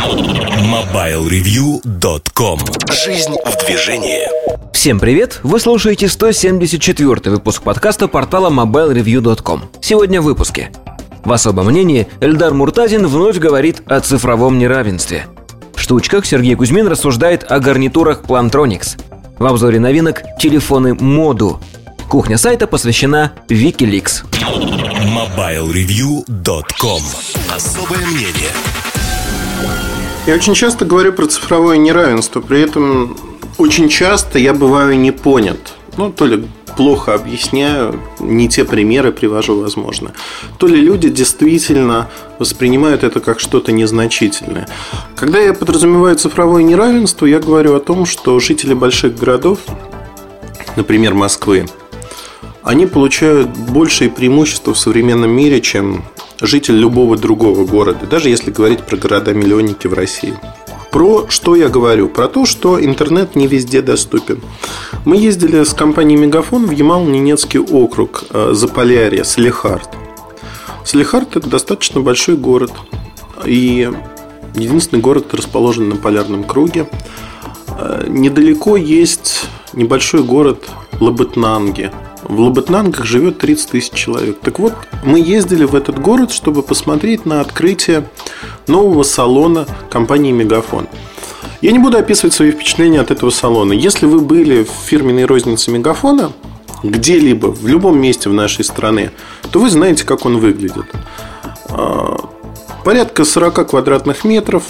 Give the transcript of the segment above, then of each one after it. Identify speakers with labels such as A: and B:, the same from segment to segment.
A: MobileReview.com Жизнь в движении.
B: Всем привет! Вы слушаете 174 выпуск подкаста портала MobileReview.com Сегодня в выпуске. В особом мнении Эльдар Муртазин вновь говорит о цифровом неравенстве. В штучках Сергей Кузьмин рассуждает о гарнитурах Plantronics. В обзоре новинок телефоны Моду. Кухня сайта посвящена Wikileaks.
A: MobileReview.com Особое мнение
C: Я очень часто говорю про цифровое неравенство, при этом очень часто я бываю не понят. Ну, то ли плохо объясняю, не те примеры привожу, возможно. То ли люди действительно воспринимают это как что-то незначительное. Когда я подразумеваю цифровое неравенство, я говорю о том, что жители больших городов, например, Москвы, они получают большие преимущества в современном мире, чем житель любого другого города, даже если говорить про города-миллионники в России. Про что я говорю? Про то, что интернет не везде доступен. Мы ездили с компанией Мегафон в Ямал-Ненецкий округ э, Заполярье, Салихард. Салихард – это достаточно большой город. И единственный город расположен на полярном круге. Э, недалеко есть небольшой город Лабытнанги – в Лабытнангах живет 30 тысяч человек. Так вот, мы ездили в этот город, чтобы посмотреть на открытие нового салона компании «Мегафон». Я не буду описывать свои впечатления от этого салона. Если вы были в фирменной рознице «Мегафона», где-либо, в любом месте в нашей стране, то вы знаете, как он выглядит. А, порядка 40 квадратных метров,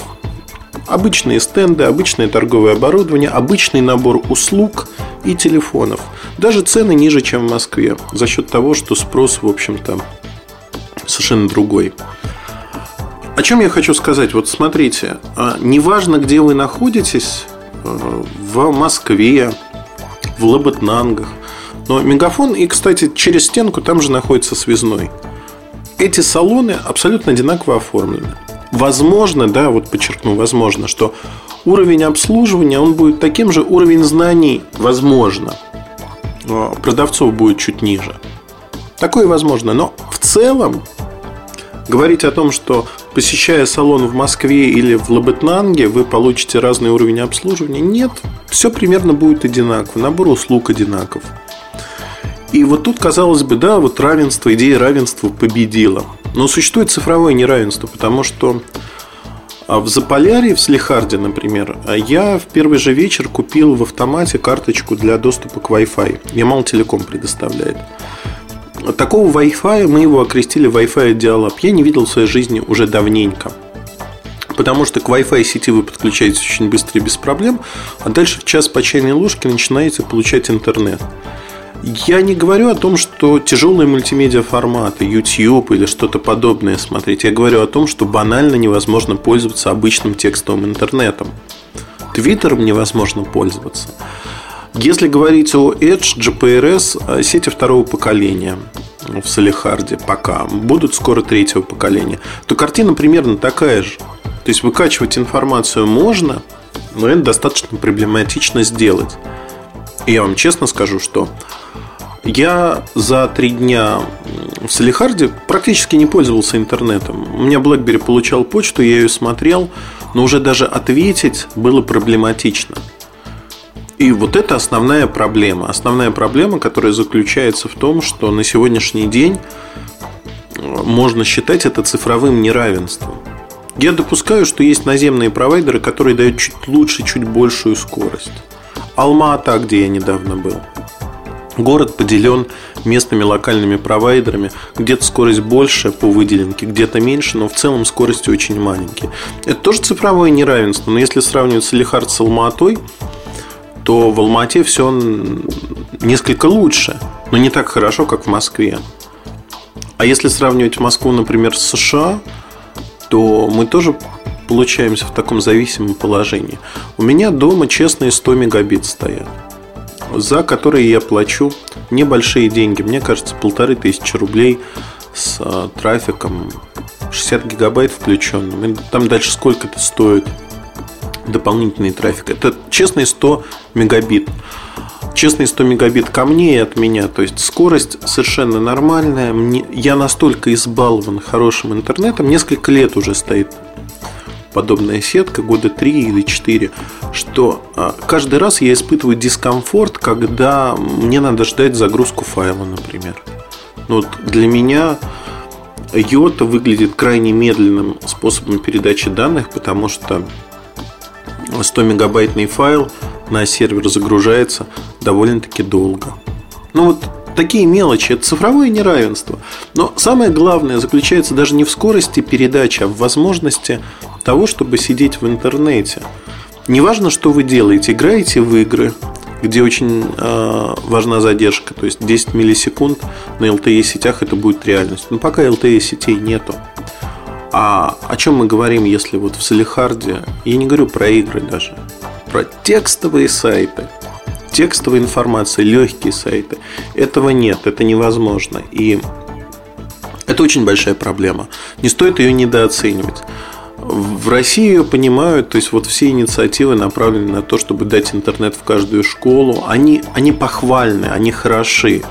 C: обычные стенды, обычное торговое оборудование, обычный набор услуг и телефонов – даже цены ниже, чем в Москве, за счет того, что спрос, в общем-то, совершенно другой. О чем я хочу сказать? Вот смотрите, а, неважно, где вы находитесь, э, в Москве, в Лабытнангах, но Мегафон и, кстати, через стенку там же находится связной. Эти салоны абсолютно одинаково оформлены. Возможно, да, вот подчеркну, возможно, что уровень обслуживания, он будет таким же, уровень знаний, возможно – продавцов будет чуть ниже. Такое возможно. Но в целом говорить о том, что посещая салон в Москве или в Лабытнанге, вы получите разный уровень обслуживания, нет. Все примерно будет одинаково. Набор услуг одинаков. И вот тут, казалось бы, да, вот равенство, идея равенства победила. Но существует цифровое неравенство, потому что а в Заполярье, в Слихарде, например, я в первый же вечер купил в автомате карточку для доступа к Wi-Fi. Ямал Телеком предоставляет. Такого Wi-Fi мы его окрестили Wi-Fi Dial-Up. Я не видел в своей жизни уже давненько. Потому что к Wi-Fi сети вы подключаетесь очень быстро и без проблем, а дальше в час по чайной ложке начинаете получать интернет. Я не говорю о том, что тяжелые мультимедиа форматы, YouTube или что-то подобное смотреть. Я говорю о том, что банально невозможно пользоваться обычным текстовым интернетом. Твиттером невозможно пользоваться. Если говорить о Edge, GPRS, э, сети второго поколения в Салихарде пока, будут скоро третьего поколения, то картина примерно такая же. То есть выкачивать информацию можно, но это достаточно проблематично сделать. Я вам честно скажу, что я за три дня в Салихарде практически не пользовался интернетом. У меня BlackBerry получал почту, я ее смотрел, но уже даже ответить было проблематично. И вот это основная проблема. Основная проблема, которая заключается в том, что на сегодняшний день можно считать это цифровым неравенством. Я допускаю, что есть наземные провайдеры, которые дают чуть лучше, чуть большую скорость. Алма-Ата, где я недавно был – Город поделен местными локальными провайдерами. Где-то скорость больше по выделенке, где-то меньше, но в целом скорости очень маленькие. Это тоже цифровое неравенство, но если сравнивать Салихард с Алматой, то в Алмате все несколько лучше, но не так хорошо, как в Москве. А если сравнивать Москву, например, с США, то мы тоже получаемся в таком зависимом положении. У меня дома честные 100 мегабит стоят за которые я плачу небольшие деньги. Мне кажется, полторы тысячи рублей с а, трафиком 60 гигабайт включенным. Там дальше сколько это стоит дополнительный трафик. Это честный 100 мегабит. Честный 100 мегабит ко мне и от меня. То есть скорость совершенно нормальная. Мне, я настолько избалован хорошим интернетом. Несколько лет уже стоит подобная сетка года 3 или 4, что а, каждый раз я испытываю дискомфорт, когда мне надо ждать загрузку файла, например. Ну, вот для меня Йота выглядит крайне медленным способом передачи данных, потому что 100 мегабайтный файл на сервер загружается довольно-таки долго. Ну вот такие мелочи, это цифровое неравенство. Но самое главное заключается даже не в скорости передачи, а в возможности того, чтобы сидеть в интернете. Неважно, что вы делаете, играете в игры, где очень э, важна задержка, то есть 10 миллисекунд на LTE сетях это будет реальность. Но пока LTE сетей нету. А о чем мы говорим, если вот в Салихарде, я не говорю про игры даже, про текстовые сайты, текстовая информация, легкие сайты. Этого нет, это невозможно. И это очень большая проблема. Не стоит ее недооценивать. В России ее понимают, то есть вот все инициативы направлены на то, чтобы дать интернет в каждую школу. Они, они похвальны, они хороши.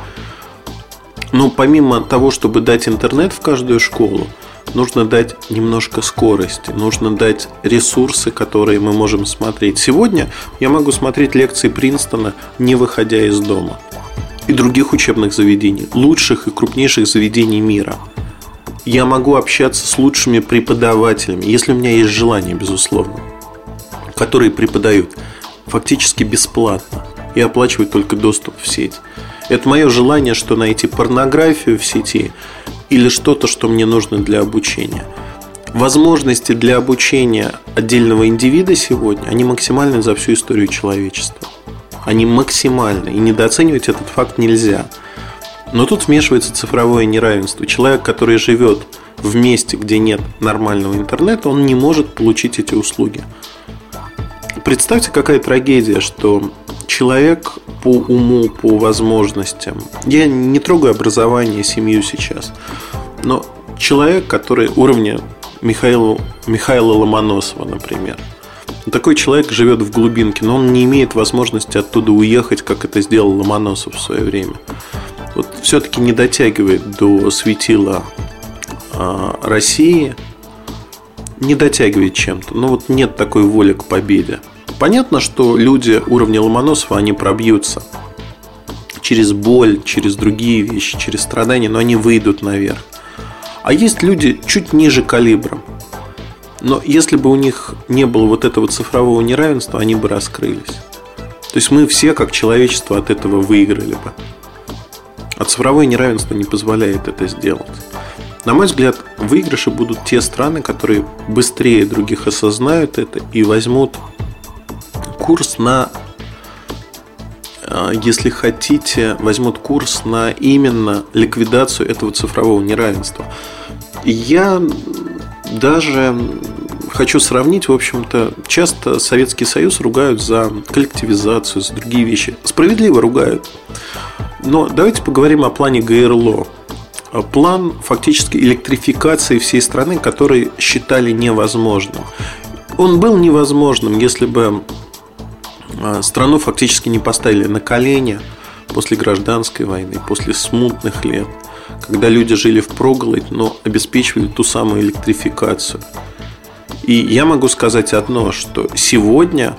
C: Но помимо того, чтобы дать интернет в каждую школу, нужно дать немножко скорости, нужно дать ресурсы, которые мы можем смотреть. Сегодня я могу смотреть лекции Принстона, не выходя из дома. И других учебных заведений, лучших и крупнейших заведений мира. Я могу общаться с лучшими преподавателями, если у меня есть желание, безусловно, которые преподают фактически бесплатно и оплачивают только доступ в сеть. Это мое желание, что найти порнографию в сети или что-то, что мне нужно для обучения. Возможности для обучения отдельного индивида сегодня, они максимальны за всю историю человечества. Они максимальны, и недооценивать этот факт нельзя. Но тут вмешивается цифровое неравенство. Человек, который живет в месте, где нет нормального интернета, он не может получить эти услуги. Представьте, какая трагедия, что человек по уму, по возможностям. Я не трогаю образование, семью сейчас. Но человек, который уровня Михаила, Михаила Ломоносова, например. Такой человек живет в глубинке, но он не имеет возможности оттуда уехать, как это сделал Ломоносов в свое время. Вот все-таки не дотягивает до светила а, России, не дотягивает чем-то. Но вот нет такой воли к победе. Понятно, что люди уровня Ломоносова, они пробьются через боль, через другие вещи, через страдания, но они выйдут наверх. А есть люди чуть ниже калибром. Но если бы у них не было вот этого цифрового неравенства, они бы раскрылись. То есть мы все, как человечество, от этого выиграли бы. А цифровое неравенство не позволяет это сделать. На мой взгляд, выигрыши будут те страны, которые быстрее других осознают это и возьмут курс на, а, если хотите, возьмут курс на именно ликвидацию этого цифрового неравенства. Я даже хочу сравнить, в общем-то, часто Советский Союз ругают за коллективизацию, за другие вещи. Справедливо ругают. Но давайте поговорим о плане ГРЛО. План фактически электрификации всей страны, который считали невозможным. Он был невозможным, если бы а, страну фактически не поставили на колени после гражданской войны, после смутных лет, когда люди жили в проголодь, но обеспечивали ту самую электрификацию. И я могу сказать одно, что сегодня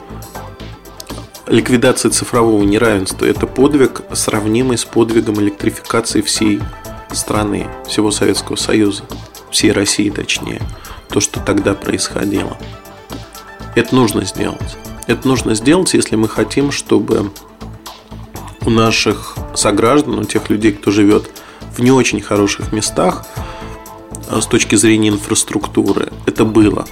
C: ликвидация цифрового неравенства – это подвиг, сравнимый с подвигом электрификации всей страны, всего Советского Союза, всей России точнее, то, что тогда происходило. Это нужно сделать. Это нужно сделать, если мы хотим, чтобы у наших сограждан, у тех людей, кто живет в не очень хороших местах а с точки зрения инфраструктуры, это было.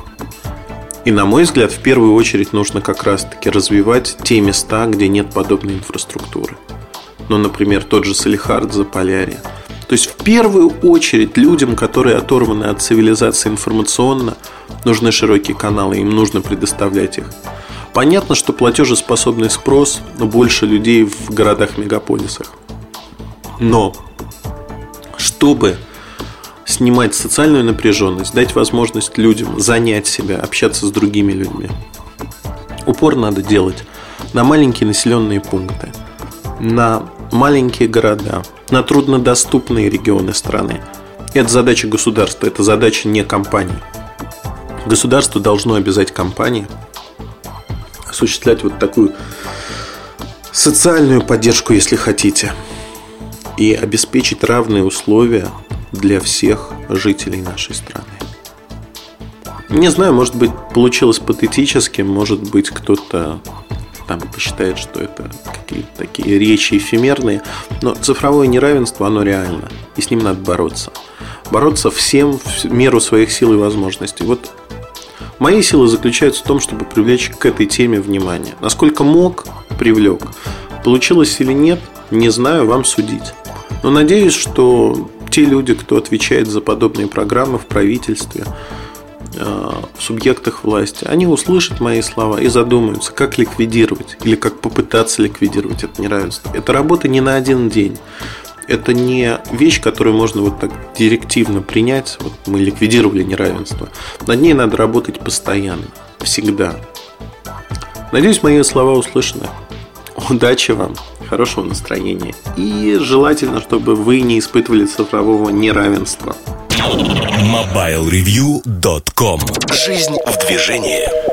C: И, на мой взгляд, в первую очередь нужно как раз-таки развивать те места, где нет подобной инфраструктуры. Ну, например, тот же Салихард, Заполярье. То есть, в первую очередь людям, которые оторваны от цивилизации информационно, нужны широкие каналы, им нужно предоставлять их. Понятно, что платежеспособный спрос больше людей в городах-мегаполисах. Но чтобы снимать социальную напряженность, дать возможность людям занять себя, общаться с другими людьми, упор надо делать на маленькие населенные пункты, на маленькие города, на труднодоступные регионы страны. Это задача государства, это задача не компаний. Государство должно обязать компании осуществлять вот такую социальную поддержку, если хотите, и обеспечить равные условия для всех жителей нашей страны. Не знаю, может быть, получилось патетически, может быть, кто-то там посчитает, что это какие-то такие речи эфемерные, но цифровое неравенство, оно реально, и с ним надо бороться. Бороться всем в меру своих сил и возможностей. Вот мои силы заключаются в том, чтобы привлечь к этой теме внимание. Насколько мог, привлек. Получилось или нет, не знаю, вам судить. Но надеюсь, что те люди, кто отвечает за подобные программы в правительстве, Э, в субъектах власти, они услышат мои слова и задумаются, как ликвидировать или как попытаться ликвидировать это неравенство. Это работа не на один день. Это не вещь, которую можно вот так директивно принять. Вот мы ликвидировали неравенство. Над ней надо работать постоянно, всегда. Надеюсь, мои слова услышаны. Удачи вам, хорошего настроения. И желательно, чтобы вы не испытывали цифрового неравенства.
A: MobileReview.com Жизнь в движении